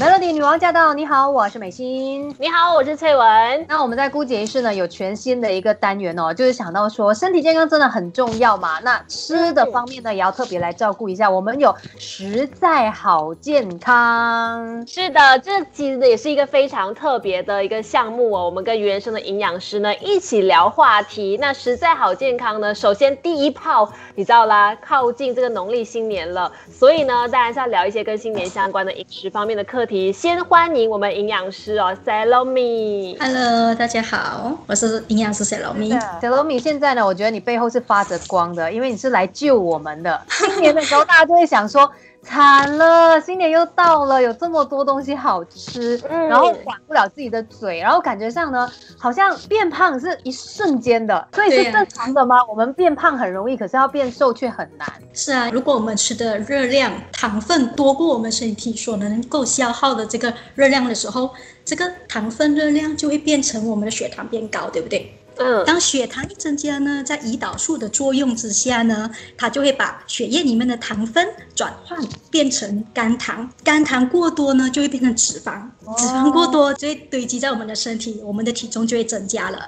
Melody 女王驾到！你好，我是美心。你好，我是翠文。那我们在姑姐仪式呢，有全新的一个单元哦，就是想到说身体健康真的很重要嘛。那吃的方面呢，也要特别来照顾一下。我们有实在好健康。是的，这其实也是一个非常特别的一个项目哦。我们跟原生的营养师呢一起聊话题。那实在好健康呢，首先第一炮，你知道啦，靠近这个农历新年了，所以呢，当然是要聊一些跟新年相关的饮食方面的课。先欢迎我们营养师哦，Salomi。Hello，大家好，我是营养师 Salomi。Salomi，现在呢，我觉得你背后是发着光的，因为你是来救我们的。新年的时候，大家就会想说。惨了，新年又到了，有这么多东西好吃，然后管不了自己的嘴，然后感觉上呢，好像变胖是一瞬间的，所以是正常的吗？我们变胖很容易，可是要变瘦却很难。是啊，如果我们吃的热量、糖分多过我们身体所能够消耗的这个热量的时候，这个糖分热量就会变成我们的血糖变高，对不对？嗯，当血糖一增加呢，在胰岛素的作用之下呢，它就会把血液里面的糖分转换变成肝糖，肝糖过多呢，就会变成脂肪，脂肪过多就会堆积在我们的身体，我们的体重就会增加了。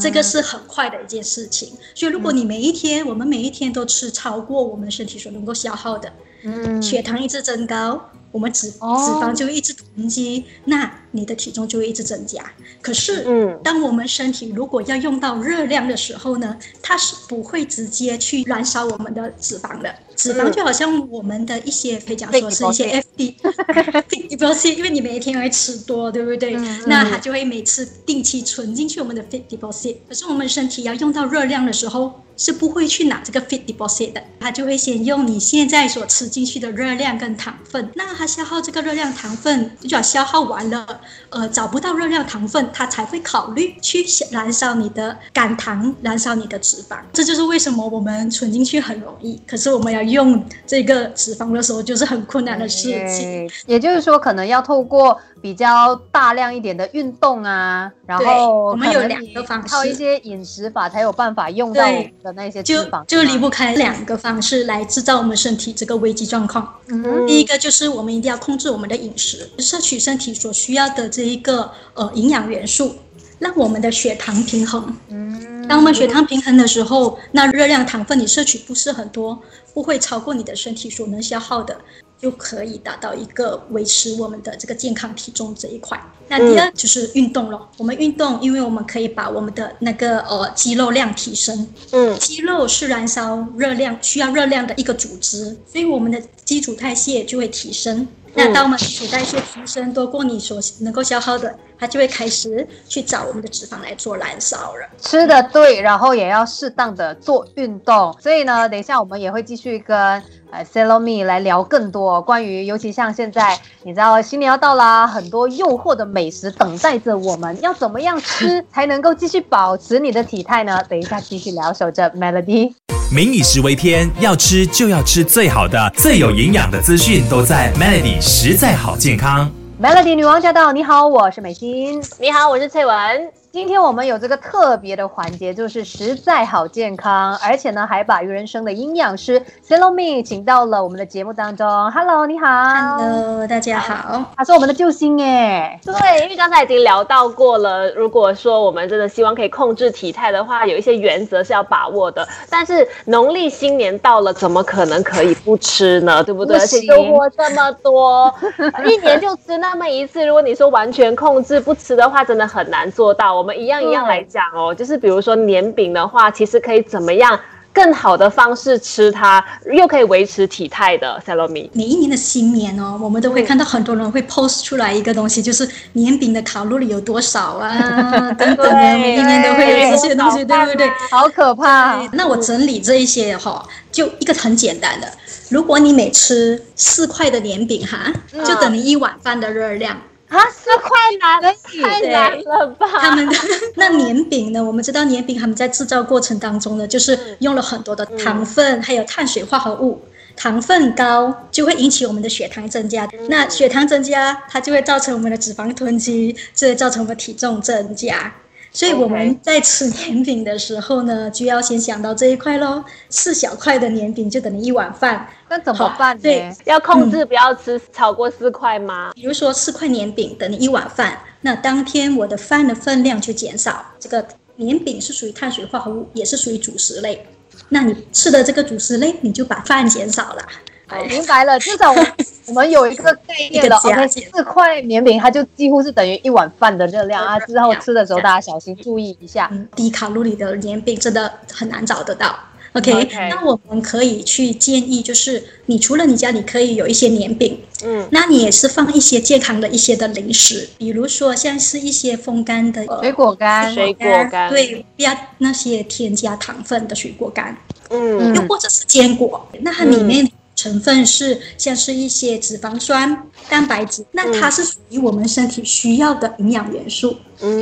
这个是很快的一件事情。所以，如果你每一天，我们每一天都吃超过我们身体所能够消耗的，嗯，血糖一直增高。我们脂脂肪就会一直囤积，那你的体重就会一直增加。可是，嗯，当我们身体如果要用到热量的时候呢，它是不会直接去燃烧我们的脂肪的。脂肪就好像我们的一些可以讲说是一些 FD，因为你每一天会吃多，对不对？那它就会每次定期存进去我们的 fit deposit。可是我们身体要用到热量的时候，是不会去拿这个 fit deposit 的，它就会先用你现在所吃进去的热量跟糖分。那它消耗这个热量糖分，就要消耗完了，呃，找不到热量糖分，它才会考虑去燃烧你的肝糖，燃烧你的脂肪。这就是为什么我们存进去很容易，可是我们要。用这个脂肪的时候，就是很困难的事情。也就是说，可能要透过比较大量一点的运动啊，然后我们有两个方式，靠一些饮食法才有办法用到的那些脂肪，就离不开两个方式来制造我们身体这个危机状况。嗯第一个就是我们一定要控制我们的饮食，摄取身体所需要的这一个呃营养元素。让我们的血糖平衡。当我们血糖平衡的时候，那热量、糖分你摄取不是很多，不会超过你的身体所能消耗的，就可以达到一个维持我们的这个健康体重这一块。那第二就是运动了。我们运动，因为我们可以把我们的那个呃肌肉量提升。嗯，肌肉是燃烧热量、需要热量的一个组织，所以我们的基础代谢就会提升。那当我们基础代谢提升多过你所能够消耗的，它就会开始去找我们的脂肪来做燃烧了。吃的对，然后也要适当的做运动。所以呢，等一下我们也会继续跟呃 Salome 来聊更多关于，尤其像现在你知道新年要到啦，很多诱惑的美食等待着我们，要怎么样吃才能够继续保持你的体态呢？等一下继续聊，守着 Melody。民以食为天，要吃就要吃最好的、最有营养的资讯，都在 Melody 实在好健康。Melody 女王驾到！你好，我是美心。你好，我是翠文。今天我们有这个特别的环节，就是实在好健康，而且呢，还把鱼人生的营养师 Salome 请到了我们的节目当中。Hello，你好。Hello，大家好。他是我们的救星哎。对，因为刚才已经聊到过了，如果说我们真的希望可以控制体态的话，有一些原则是要把握的。但是农历新年到了，怎么可能可以不吃呢？对不对？而且诱惑这么多，一年就吃那么一次。如果你说完全控制不吃的话，真的很难做到。我们一样一样来讲哦，就是比如说年饼的话，其实可以怎么样更好的方式吃它，又可以维持体态的。i 每一年的新年哦，我们都会看到很多人会 post 出来一个东西，就是年饼的卡路里有多少啊，等等的，每一年都会有这些东西，对不对？好可怕！那我整理这一些哈，就一个很简单的，如果你每吃四块的年饼哈，就等于一碗饭的热量。啊，四块难，太难了吧？他们的那年饼呢？我们知道年饼他们在制造过程当中呢，就是用了很多的糖分，还有碳水化合物。糖分高就会引起我们的血糖增加，那血糖增加，它就会造成我们的脂肪囤积，这会造成我们体重增加。所以我们在吃年饼的时候呢，就要先想到这一块喽。四小块的年饼就等于一碗饭，那怎么办？对，要控制不要吃超过四块吗？比如说四块年饼等于一碗饭，那当天我的饭的分量就减少。这个年饼是属于碳水化合物，也是属于主食类。那你吃的这个主食类，你就把饭减少了。好，明白了。至少我们有一个概念的。OK，四块年饼，它就几乎是等于一碗饭的热量啊。之后吃的时候，大家小心注意一下。嗯低卡路里的年饼真的很难找得到。OK，那我们可以去建议，就是你除了你家里可以有一些年饼，嗯，那你也是放一些健康的一些的零食，比如说像是一些风干的水果干，水果干，对，不要那些添加糖分的水果干，嗯，又或者是坚果，那它里面。成分是像是一些脂肪酸、蛋白质，那它是属于我们身体需要的营养元素，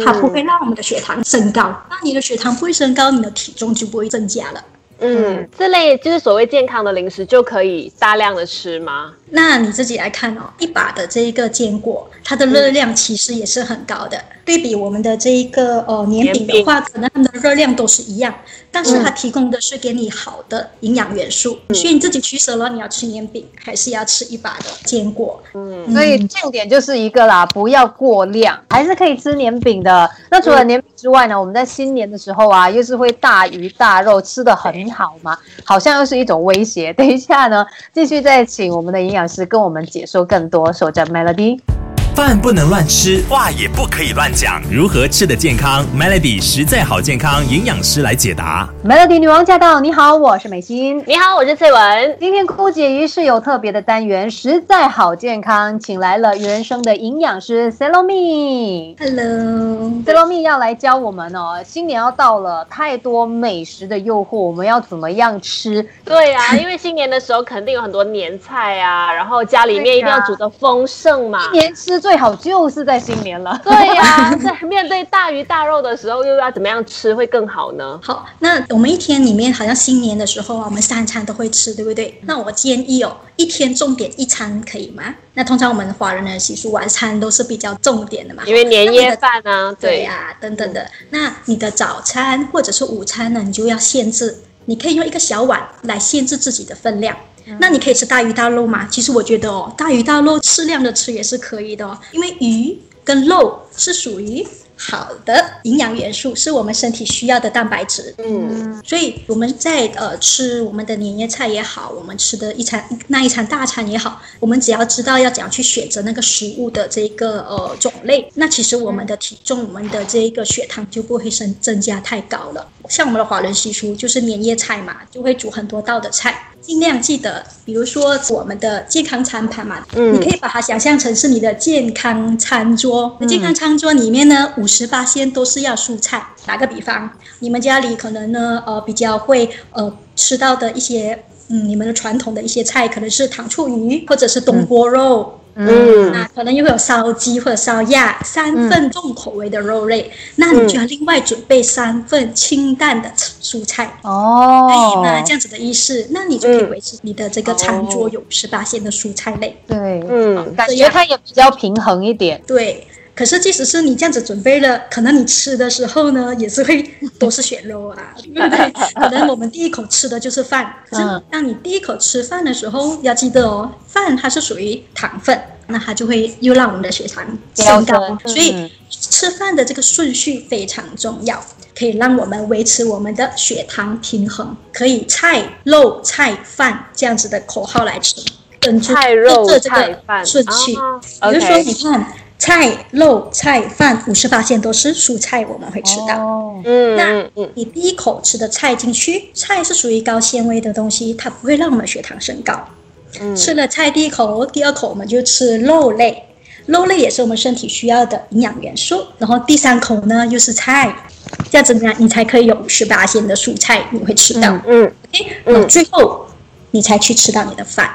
它不会让我们的血糖升高。那你的血糖不会升高，你的体重就不会增加了。嗯，这类就是所谓健康的零食就可以大量的吃吗？那你自己来看哦，一把的这一个坚果，它的热量其实也是很高的。对比我们的这一个呃年饼的话，可能它们的热量都是一样，但是它提供的是给你好的营养元素，所以你自己取舍了，你要吃年饼还是要吃一把的坚果？嗯，所以重点就是一个啦，不要过量，还是可以吃年饼的。那除了年饼之外呢，我们在新年的时候啊，又是会大鱼大肉吃的很好吗，好像又是一种威胁。等一下呢，继续再请我们的营养师跟我们解说更多。守着 Melody。饭不能乱吃，话也不可以乱讲。如何吃得健康？Melody 实在好健康营养师来解答。Melody 女王驾到！你好，我是美心。你好，我是翠文。今天枯姐于是有特别的单元，实在好健康，请来了原生的营养师 Selomi。Hello，Selomi 要来教我们哦。新年要到了，太多美食的诱惑，我们要怎么样吃？对啊，因为新年的时候肯定有很多年菜啊，然后家里面一定要煮的丰盛嘛。一年吃。最好就是在新年了。对呀，在面对大鱼大肉的时候，又要怎么样吃会更好呢？好，那我们一天里面好像新年的时候啊，我们三餐都会吃，对不对？那我建议哦，一天重点一餐可以吗？那通常我们华人的习俗，晚餐都是比较重点的嘛，因为年夜饭啊，对呀，等等的。那你的早餐或者是午餐呢，你就要限制，你可以用一个小碗来限制自己的分量。那你可以吃大鱼大肉嘛？其实我觉得哦，大鱼大肉适量的吃也是可以的哦，因为鱼跟肉是属于。好的营养元素是我们身体需要的蛋白质，嗯，所以我们在呃吃我们的年夜菜也好，我们吃的一餐那一餐大餐也好，我们只要知道要怎样去选择那个食物的这个呃种类，那其实我们的体重、我们的这一个血糖就不会升增加太高了。像我们的华人习俗就是年夜菜嘛，就会煮很多道的菜。尽量记得，比如说我们的健康餐盘嘛，嗯，你可以把它想象成是你的健康餐桌。健康餐桌里面呢，五十八鲜都是要蔬菜。打个比方，你们家里可能呢，呃，比较会呃吃到的一些，嗯，你们的传统的一些菜，可能是糖醋鱼或者是东坡肉。嗯，那可能又会有烧鸡或者烧鸭，三份重口味的肉类，那你就要另外准备三份清淡的蔬菜哦，可以吗？这样子的意思，那你就可以维持你的这个餐桌有十八线的蔬菜类。对，嗯，感觉它也比较平衡一点。对。可是，即使是你这样子准备了，可能你吃的时候呢，也是会都是血肉啊，对不对？可能我们第一口吃的就是饭，可是当你第一口吃饭的时候，要记得哦，饭它是属于糖分，那它就会又让我们的血糖升高。所以吃饭的这个顺序非常重要，可以让我们维持我们的血糖平衡。可以菜肉菜饭这样子的口号来吃，跟菜肉菜饭顺序。比如说，你看。菜、肉、菜、饭，五十八线都是蔬菜，我们会吃到。嗯，那你第一口吃的菜进去，菜是属于高纤维的东西，它不会让我们血糖升高。嗯，吃了菜第一口，第二口我们就吃肉类，肉类也是我们身体需要的营养元素。然后第三口呢又是菜，这样子呢你才可以有五十八线的蔬菜，你会吃到。嗯，OK，嗯，最后你才去吃到你的饭。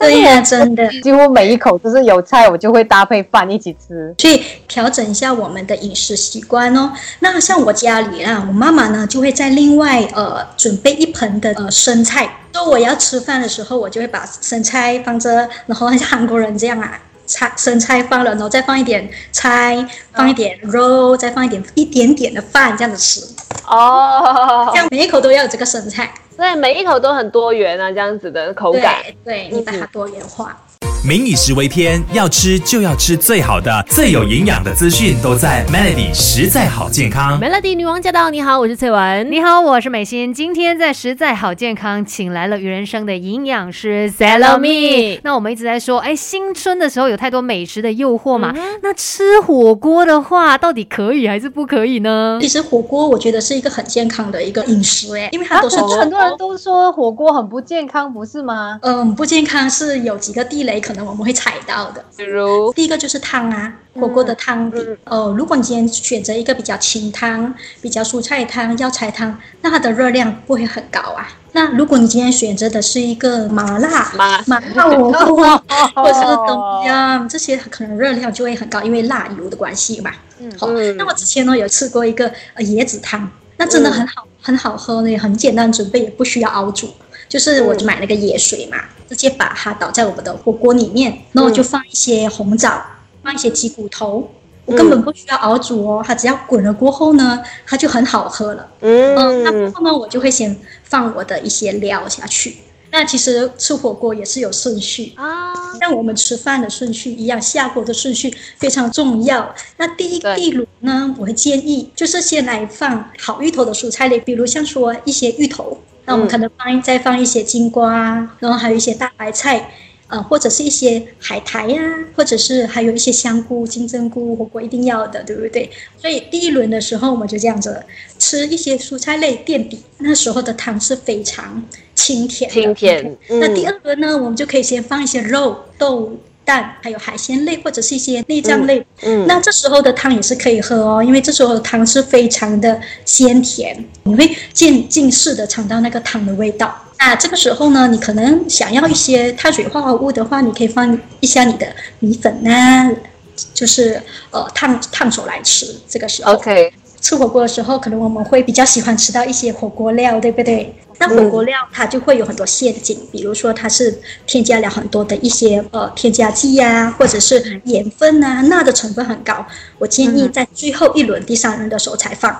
对呀，真的，几乎每一口都是有菜，我就会搭配饭一起吃。所以调整一下我们的饮食习惯哦。那像我家里啊，我妈妈呢就会在另外呃准备一盆的呃生菜。说我要吃饭的时候，我就会把生菜放着，然后像韩国人这样啊。菜生菜放了，然后再放一点菜，放一点肉，再放一点一点点的饭，这样子吃。哦，这样每一口都要有这个生菜。对，每一口都很多元啊，这样子的口感。对，你把它多元化。民以食为天，要吃就要吃最好的、最有营养的资讯，都在 Melody 实在好健康。Melody 女王驾到！你好，我是翠文。你好，我是美心。今天在实在好健康，请来了鱼人生的营养师 Salome。那我们一直在说，哎，新春的时候有太多美食的诱惑嘛？那吃火锅的话，到底可以还是不可以呢？其实火锅我觉得是一个很健康的一个饮食，哎，因为它都是很多人都说火锅很不健康，不是吗？嗯，不健康是有几个地雷。可能我们会踩到的，比如第一个就是汤啊，火锅的汤底。哦，如果你今天选择一个比较清汤、比较蔬菜汤、药材汤，那它的热量不会很高啊。那如果你今天选择的是一个麻辣、麻麻辣火锅，或者是东呀这些，可能热量就会很高，因为辣油的关系嘛。嗯，好。那我之前呢有吃过一个椰子汤，那真的很好，很好喝呢，也很简单准备，也不需要熬煮。就是我就买那个椰水嘛，直接把它倒在我们的火锅里面，然后就放一些红枣，放一些鸡骨头，我根本不需要熬煮哦，它只要滚了过后呢，它就很好喝了。嗯，那过后呢，我就会先放我的一些料下去。那其实吃火锅也是有顺序啊，像我们吃饭的顺序一样，下锅的顺序非常重要。那第一一轮呢，我会建议就是先来放好芋头的蔬菜类，比如像说一些芋头。那我们可能放再放一些金瓜，然后还有一些大白菜，呃，或者是一些海苔呀，或者是还有一些香菇、金针菇，火锅一定要的，对不对？所以第一轮的时候，我们就这样子吃一些蔬菜类垫底，那时候的汤是非常清甜。清甜。那第二轮呢，我们就可以先放一些肉豆。蛋还有海鲜类或者是一些内脏类，嗯，那这时候的汤也是可以喝哦，因为这时候的汤是非常的鲜甜，你会渐进式的尝到那个汤的味道。那这个时候呢，你可能想要一些碳水化合物的话，你可以放一下你的米粉呐，就是呃烫烫手来吃。这个时候，OK，吃火锅的时候，可能我们会比较喜欢吃到一些火锅料，对不对？那火锅料它就会有很多陷阱，比如说它是添加了很多的一些呃添加剂呀，或者是盐分啊，钠的成分很高。我建议在最后一轮第三轮的时候才放。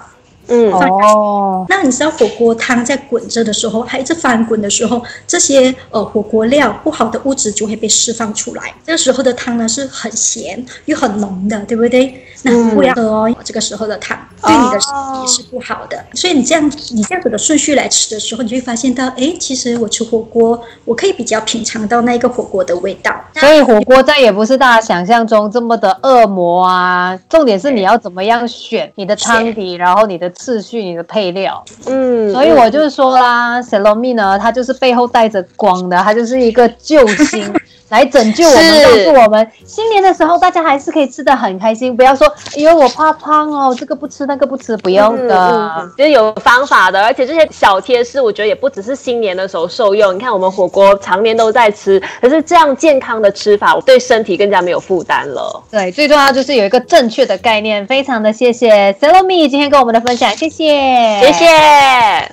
嗯哦，那你知道火锅汤在滚着的时候，还一直翻滚的时候，这些呃火锅料不好的物质就会被释放出来。这个时候的汤呢是很咸又很浓的，对不对？那不要喝哦，这个时候的汤对你的身体是不好的。所以你这样你这样子的顺序来吃的时候，你就会发现到，哎，其实我吃火锅，我可以比较品尝到那个火锅的味道。所以火锅再也不是大家想象中这么的恶魔啊！重点是你要怎么样选你的汤底，然后你的。次序你的配料，嗯，所以我就说啦 s e l o m i 呢，它就是背后带着光的，它就是一个救星。来拯救我们，告诉我们，新年的时候大家还是可以吃的很开心，不要说，因为我怕胖哦，这个不吃那个不吃，不用的，其实有方法的，而且这些小贴士，我觉得也不只是新年的时候受用。你看我们火锅常年都在吃，可是这样健康的吃法，我对身体更加没有负担了。对，最重要就是有一个正确的概念。非常的谢谢 Salome 今天跟我们的分享，谢谢，谢谢。